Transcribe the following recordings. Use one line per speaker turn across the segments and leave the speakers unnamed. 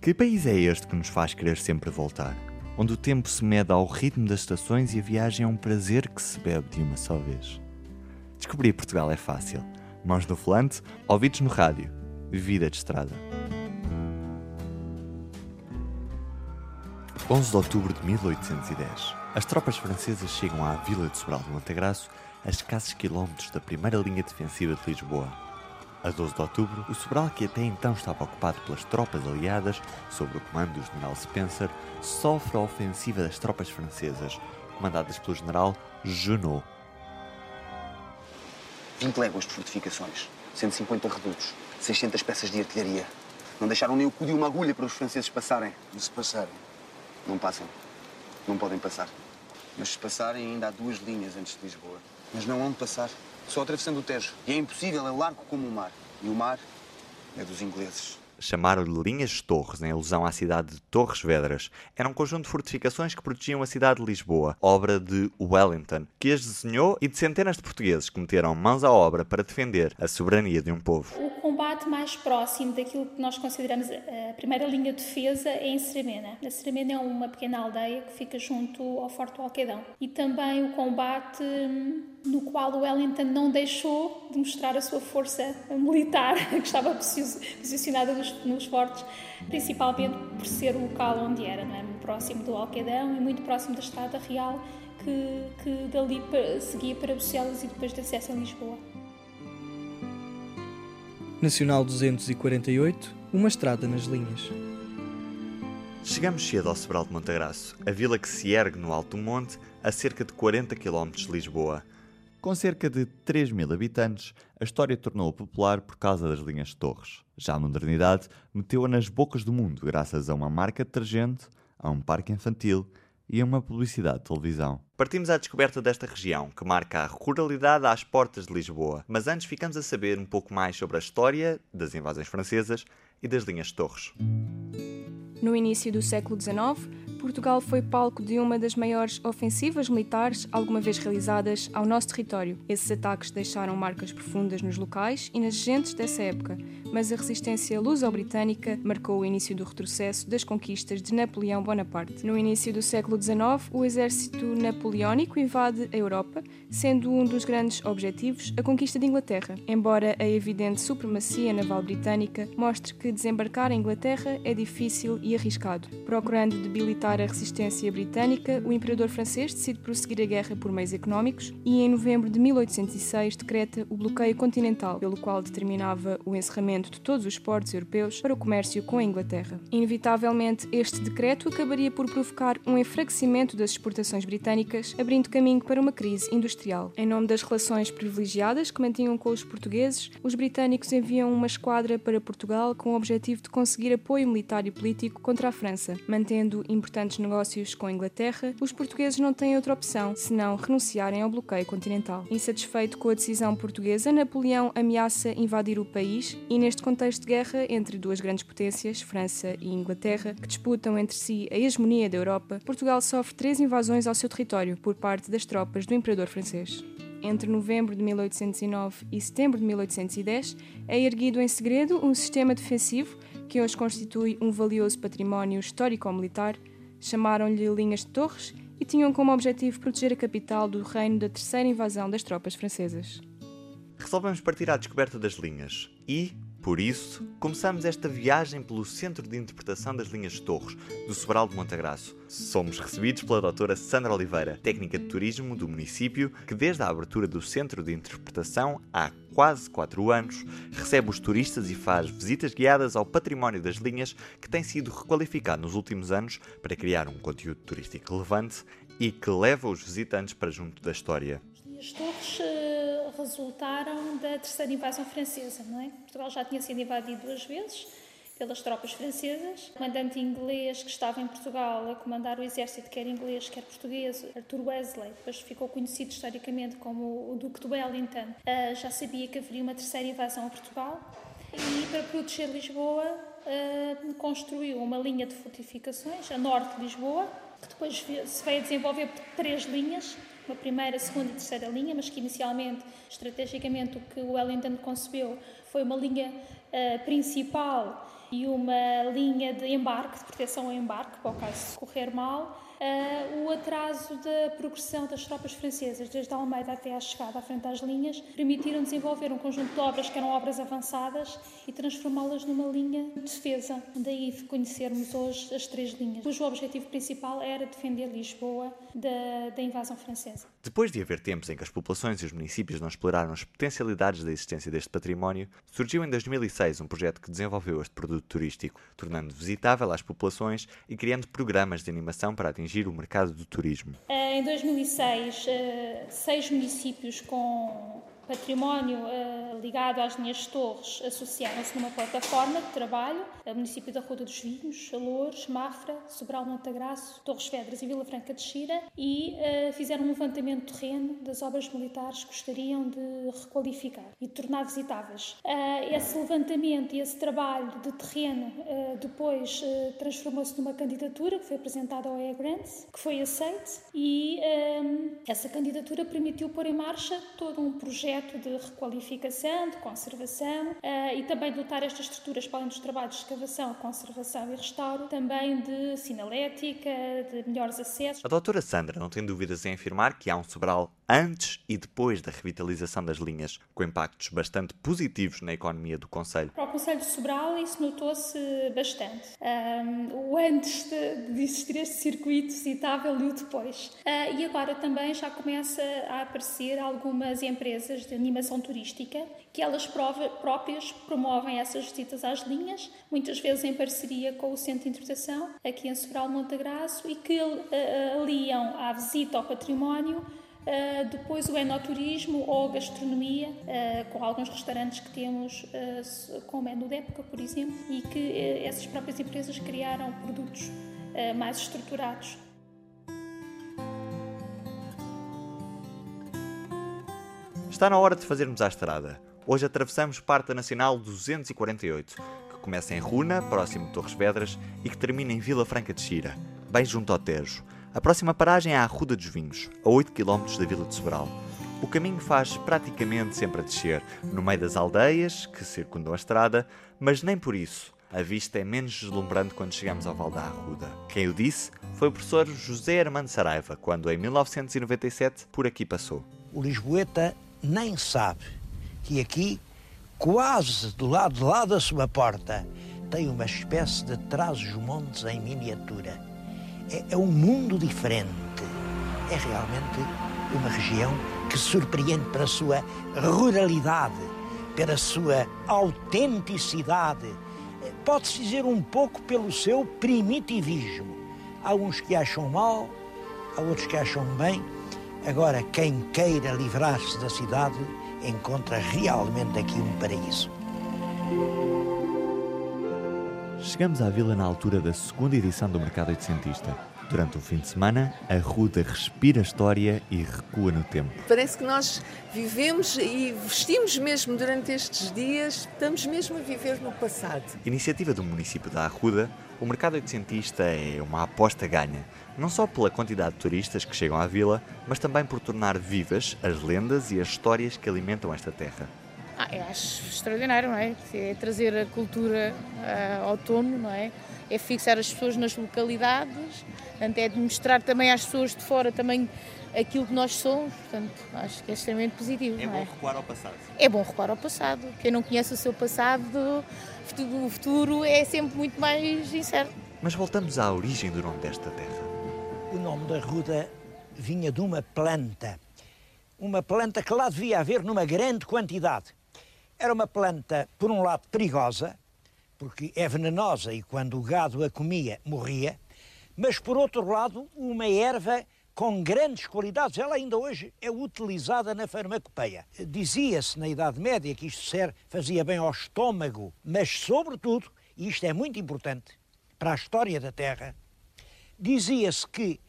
Que país é este que nos faz querer sempre voltar? Onde o tempo se mede ao ritmo das estações e a viagem é um prazer que se bebe de uma só vez. Descobrir Portugal é fácil. Mãos no volante, ouvidos no rádio. Vida de estrada. 11 de outubro de 1810. As tropas francesas chegam à vila de Sobral de Montegraço, a escassos quilómetros da primeira linha defensiva de Lisboa, a 12 de outubro, o Sobral, que até então estava ocupado pelas tropas aliadas, sob o comando do general Spencer, sofre a ofensiva das tropas francesas, comandadas pelo general Junot.
20 léguas de fortificações, 150 redutos, 600 peças de artilharia. Não deixaram nem o cu de uma agulha para os franceses passarem.
E se passarem?
Não passam. Não podem passar. Mas se passarem, ainda há duas linhas antes de Lisboa. Mas não hão de passar. Só atravessando o Tejo. E é impossível, é largo como o mar. E o mar é dos ingleses.
Chamaram-lhe linhas de torres, em alusão à cidade de Torres Vedras. Era um conjunto de fortificações que protegiam a cidade de Lisboa, obra de Wellington, que as desenhou e de centenas de portugueses que meteram mãos à obra para defender a soberania de um povo
combate mais próximo daquilo que nós consideramos a primeira linha de defesa é em Seramena. A Seramena é uma pequena aldeia que fica junto ao Forte do Alquedão. E também o combate hum, no qual o Wellington não deixou de mostrar a sua força militar, que estava posicionada nos, fortes, principalmente por ser o local onde era, não é? próximo do Alquedão e muito próximo da Estrada Real, que, que dali seguia para Bucelas e depois de acesso a Lisboa.
Nacional 248, uma estrada nas linhas.
Chegamos cedo ao Sobral de Montagraço, a vila que se ergue no alto do monte, a cerca de 40 km de Lisboa. Com cerca de 3 mil habitantes, a história tornou-a popular por causa das linhas de torres. Já a modernidade meteu-a nas bocas do mundo graças a uma marca detergente, a um parque infantil e a uma publicidade de televisão. Partimos à descoberta desta região, que marca a ruralidade às portas de Lisboa, mas antes ficamos a saber um pouco mais sobre a história das invasões francesas e das linhas de torres.
No início do século XIX, Portugal foi palco de uma das maiores ofensivas militares alguma vez realizadas ao nosso território. Esses ataques deixaram marcas profundas nos locais e nas gentes dessa época, mas a resistência luso-britânica marcou o início do retrocesso das conquistas de Napoleão Bonaparte. No início do século XIX, o exército napoleónico invade a Europa, sendo um dos grandes objetivos a conquista de Inglaterra. Embora a evidente supremacia naval britânica mostre que desembarcar em Inglaterra é difícil e arriscado. Procurando debilitar a resistência britânica, o imperador francês decide prosseguir a guerra por meios económicos e, em novembro de 1806, decreta o bloqueio continental, pelo qual determinava o encerramento de todos os portos europeus para o comércio com a Inglaterra. Inevitavelmente, este decreto acabaria por provocar um enfraquecimento das exportações britânicas, abrindo caminho para uma crise industrial. Em nome das relações privilegiadas que mantinham com os portugueses, os britânicos enviam uma esquadra para Portugal com o objetivo de conseguir apoio militar e político contra a França, mantendo importantes negócios com a Inglaterra, os portugueses não têm outra opção senão renunciarem ao bloqueio continental. Insatisfeito com a decisão portuguesa, Napoleão ameaça invadir o país e, neste contexto de guerra entre duas grandes potências, França e Inglaterra, que disputam entre si a hegemonia da Europa, Portugal sofre três invasões ao seu território por parte das tropas do imperador francês. Entre novembro de 1809 e setembro de 1810, é erguido em segredo um sistema defensivo que hoje constitui um valioso património histórico-militar Chamaram-lhe linhas de torres e tinham como objetivo proteger a capital do reino da terceira invasão das tropas francesas.
Resolvemos partir à descoberta das linhas e, por isso, começamos esta viagem pelo Centro de Interpretação das Linhas de Torres, do Sobral de Montagraço. Somos recebidos pela doutora Sandra Oliveira, técnica de turismo do município, que desde a abertura do Centro de Interpretação, há quase 4 anos, recebe os turistas e faz visitas guiadas ao património das linhas que tem sido requalificado nos últimos anos para criar um conteúdo turístico relevante e que leva os visitantes para junto da história.
As torres uh, resultaram da terceira invasão francesa, não é? Portugal já tinha sido invadido duas vezes pelas tropas francesas. O comandante inglês que estava em Portugal a comandar o exército, quer inglês, quer português, Arthur Wesley, depois ficou conhecido historicamente como o Duque de Wellington, uh, já sabia que haveria uma terceira invasão a Portugal e para proteger Lisboa uh, construiu uma linha de fortificações a norte de Lisboa, que depois se veio a desenvolver por três linhas, uma primeira, segunda e terceira linha, mas que inicialmente, estrategicamente, o que o Wellington concebeu foi uma linha uh, principal e uma linha de embarque, de proteção ao embarque, para o caso correr mal, uh, o atraso da progressão das tropas francesas, desde Almeida até à chegada à frente das linhas, permitiram desenvolver um conjunto de obras que eram obras avançadas e transformá-las numa linha de defesa. Daí conhecermos hoje as três linhas, cujo objetivo principal era defender Lisboa da, da invasão francesa.
Depois de haver tempos em que as populações e os municípios não exploraram as potencialidades da existência deste património, surgiu em 2006 um projeto que desenvolveu este produto turístico, tornando visitável às populações e criando programas de animação para atingir atingir o mercado do turismo?
Eh, em 2006, eh, seis municípios com património uh, ligado às linhas de torres associaram-se numa plataforma de trabalho, o município da Ruda dos Vinhos, Loures, Mafra, Sobral Montagraço, Torres Vedras e Vila Franca de Xira e uh, fizeram um levantamento de terreno das obras militares que gostariam de requalificar e de tornar visitáveis. Uh, esse levantamento e esse trabalho de terreno depois transformou-se numa candidatura que foi apresentada ao EA Grants, que foi aceite e essa candidatura permitiu pôr em marcha todo um projeto de requalificação, de conservação uh, e também dotar estas estruturas, para além dos trabalhos de escavação, conservação e restauro, também de sinalética, de melhores acessos.
A doutora Sandra não tem dúvidas em afirmar que há um Sobral antes e depois da revitalização das linhas, com impactos bastante positivos na economia do Conselho.
Para o Conselho de Sobral isso notou-se bastante. Um, o antes de, de, existir este circuito citável e o depois. Uh, e agora também já começa a aparecer algumas empresas de animação turística, que elas próprias promovem essas visitas às linhas, muitas vezes em parceria com o Centro de Interpretação, aqui em Sobral Montagraço, e que uh, aliam à visita ao património Uh, depois o enoturismo ou a gastronomia, uh, com alguns restaurantes que temos uh, com o menu de época, por exemplo, e que essas próprias empresas criaram produtos mais estruturados
Está na hora de fazermos a estrada. Hoje atravessamos parte da Nacional 248, que começa em Runa, próximo de Torres Vedras, e que termina em Vila Franca de Xira, bem junto ao Tejo. A próxima paragem é a Arruda dos Vinhos, a 8 km da Vila de Sobral. O caminho faz praticamente sempre a descer, no meio das aldeias que circundam a estrada, mas nem por isso. A vista é menos deslumbrante quando chegamos ao Val da Arruda. Quem o disse foi o professor José Armando Saraiva, quando em 1997 por aqui passou.
O Lisboeta nem sabe que aqui, quase do lado de lá da sua porta, tem uma espécie de trás-os-montes em miniatura. É, é um mundo diferente. É realmente uma região que surpreende pela sua ruralidade, pela sua autenticidade. Pode-se dizer um pouco pelo seu primitivismo. Há uns que acham mal, há outros que acham bem, Agora, quem queira livrar-se da cidade encontra realmente aqui um paraíso.
Chegamos à vila na altura da segunda edição do Mercado Oitocentista. Durante o fim de semana, a Ruda respira história e recua no tempo.
Parece que nós vivemos e vestimos mesmo durante estes dias, estamos mesmo a viver no passado.
Iniciativa do município da Arruda, o Mercado Oitocentista é uma aposta ganha, não só pela quantidade de turistas que chegam à vila, mas também por tornar vivas as lendas e as histórias que alimentam esta terra.
Ah, eu acho extraordinário, não é? É trazer a cultura uh, ao tono, não é? É fixar as pessoas nas localidades, portanto, é de mostrar também às pessoas de fora também aquilo que nós somos, portanto, acho que é extremamente positivo.
É
bom
é? recuar ao passado.
É bom recuar ao passado. Quem não conhece o seu passado, o futuro é sempre muito mais incerto.
Mas voltamos à origem do nome desta terra.
O nome da ruda vinha de uma planta. Uma planta que lá devia haver numa grande quantidade. Era uma planta, por um lado, perigosa, porque é venenosa e quando o gado a comia, morria, mas por outro lado, uma erva com grandes qualidades. Ela ainda hoje é utilizada na farmacopeia. Dizia-se na Idade Média que isto ser, fazia bem ao estômago, mas, sobretudo, e isto é muito importante para a história da Terra, dizia-se que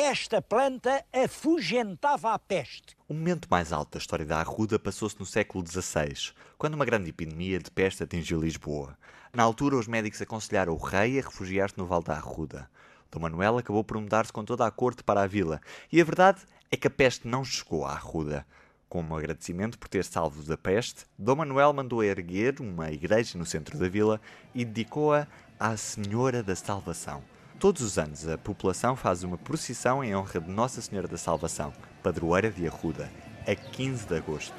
esta planta afugentava a peste.
O momento mais alto da história da Arruda passou-se no século XVI, quando uma grande epidemia de peste atingiu Lisboa. Na altura, os médicos aconselharam o rei a refugiar-se no Val da Arruda. Dom Manuel acabou por mudar-se com toda a corte para a vila, e a verdade é que a peste não chegou à Arruda. Como agradecimento por ter salvo da peste, Dom Manuel mandou erguer uma igreja no centro da vila e dedicou-a à Senhora da Salvação. Todos os anos, a população faz uma procissão em honra de Nossa Senhora da Salvação, padroeira de Arruda, a 15 de agosto.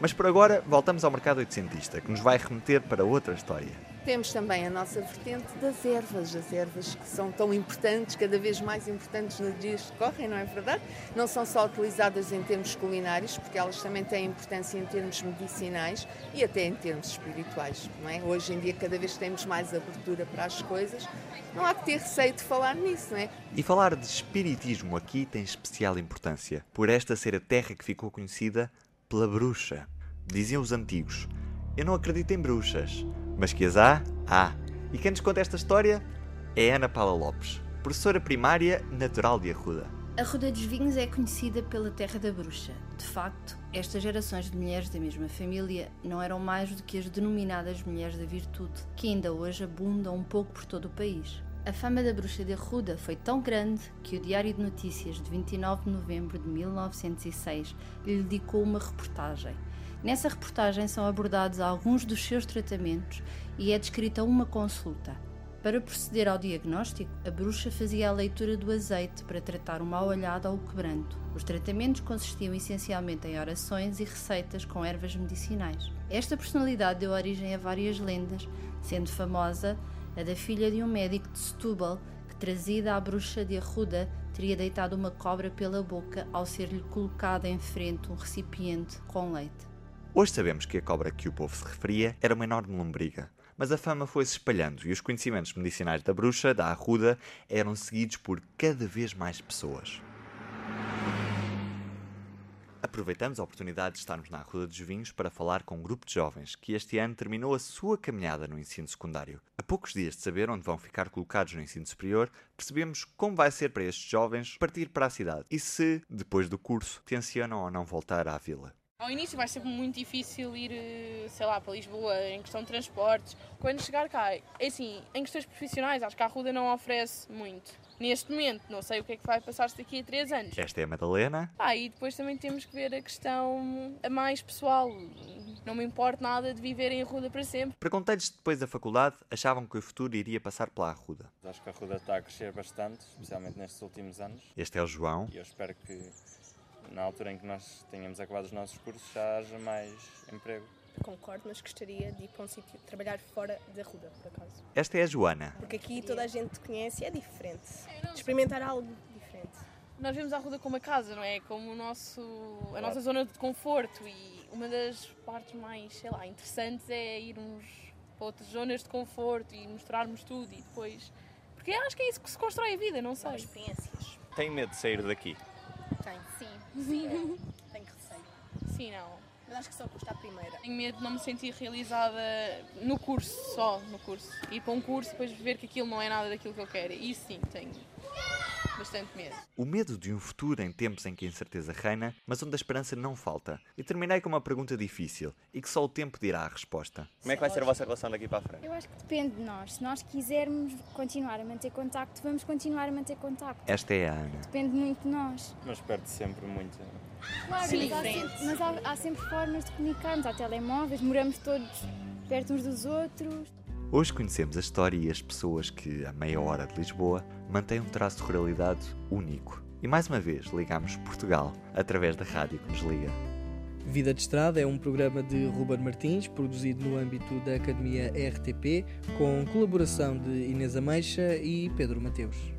Mas por agora, voltamos ao mercado oitocentista, que nos vai remeter para outra história.
Temos também a nossa vertente das ervas, as ervas que são tão importantes, cada vez mais importantes nos dias que correm, não é verdade? Não são só utilizadas em termos culinários, porque elas também têm importância em termos medicinais e até em termos espirituais, não é? Hoje em dia, cada vez temos mais abertura para as coisas, não há que ter receio de falar nisso, não é?
E falar de espiritismo aqui tem especial importância, por esta ser a terra que ficou conhecida pela bruxa. Diziam os antigos: Eu não acredito em bruxas, mas que as há, há. E quem nos conta esta história é Ana Paula Lopes, professora primária natural de Arruda.
A Ruda dos Vinhos é conhecida pela Terra da Bruxa. De facto, estas gerações de mulheres da mesma família não eram mais do que as denominadas mulheres da virtude, que ainda hoje abundam um pouco por todo o país. A fama da bruxa de Arruda foi tão grande que o Diário de Notícias de 29 de novembro de 1906 lhe dedicou uma reportagem. Nessa reportagem são abordados alguns dos seus tratamentos e é descrita uma consulta. Para proceder ao diagnóstico, a bruxa fazia a leitura do azeite para tratar o mau olhado ou o quebranto. Os tratamentos consistiam essencialmente em orações e receitas com ervas medicinais. Esta personalidade deu origem a várias lendas, sendo famosa a da filha de um médico de Setúbal que, trazida à bruxa de Arruda, teria deitado uma cobra pela boca ao ser-lhe colocada em frente um recipiente com leite.
Hoje sabemos que a cobra que o povo se referia era uma enorme lombriga, mas a fama foi-se espalhando e os conhecimentos medicinais da bruxa, da arruda, eram seguidos por cada vez mais pessoas. Aproveitamos a oportunidade de estarmos na Arruda dos Vinhos para falar com um grupo de jovens que este ano terminou a sua caminhada no ensino secundário. A poucos dias de saber onde vão ficar colocados no ensino superior, percebemos como vai ser para estes jovens partir para a cidade e se, depois do curso, tencionam ou não voltar à vila.
Ao início vai ser muito difícil ir, eh, sei lá, para Lisboa em questão de transportes. Quando chegar cá, é assim, em questões profissionais, acho que a Arruda não oferece muito. Neste momento, não sei o que é que vai passar-se daqui a três anos.
Esta é a Madalena.
Ah, e depois também temos que ver a questão a mais pessoal. Não me importa nada de viver em Arruda para sempre.
Perguntei-lhes depois da faculdade, achavam que o futuro iria passar pela Arruda.
Acho que a Arruda está a crescer bastante, especialmente nestes últimos anos.
Este é o João.
E eu espero que na altura em que nós tenhamos acabado os nossos cursos já haja mais emprego.
Concordo, mas gostaria de ir para um sítio trabalhar fora da Ruda, por acaso.
Esta é a Joana.
Porque aqui toda a gente conhece e é diferente. De experimentar algo diferente.
Nós vemos a Ruda como a casa, não é? Como o nosso, a nossa zona de conforto e uma das partes mais, sei lá, interessantes é irmos para outras zonas de conforto e mostrarmos tudo e depois... Porque acho que é isso que se constrói a vida, não sei.
experiências.
Tem medo de sair daqui?
Sim. É. tenho receio.
Sim, não.
Mas acho que só custa a primeira.
Tenho medo de não me sentir realizada no curso, só no curso. Ir para um curso e depois ver que aquilo não é nada daquilo que eu quero. Isso sim, tenho bastante medo.
O medo de um futuro em tempos em que a incerteza reina, mas onde a esperança não falta. E terminei com uma pergunta difícil e que só o tempo dirá a resposta.
Como é que vai ser a vossa relação daqui para a frente?
Eu acho que depende de nós. Se nós quisermos continuar a manter contacto, vamos continuar a manter contacto.
Esta é a Ana.
Depende muito de nós.
Mas perde sempre muito.
Claro,
Sim,
mas, há sempre, mas há, há sempre formas de comunicarmos. Há telemóveis, moramos todos perto uns dos outros.
Hoje conhecemos a história e as pessoas que, a meia hora de Lisboa, mantêm um traço de ruralidade único. E mais uma vez ligamos Portugal através da rádio que nos liga.
Vida de Estrada é um programa de Ruben Martins, produzido no âmbito da Academia RTP, com colaboração de Inês Ameixa e Pedro Mateus.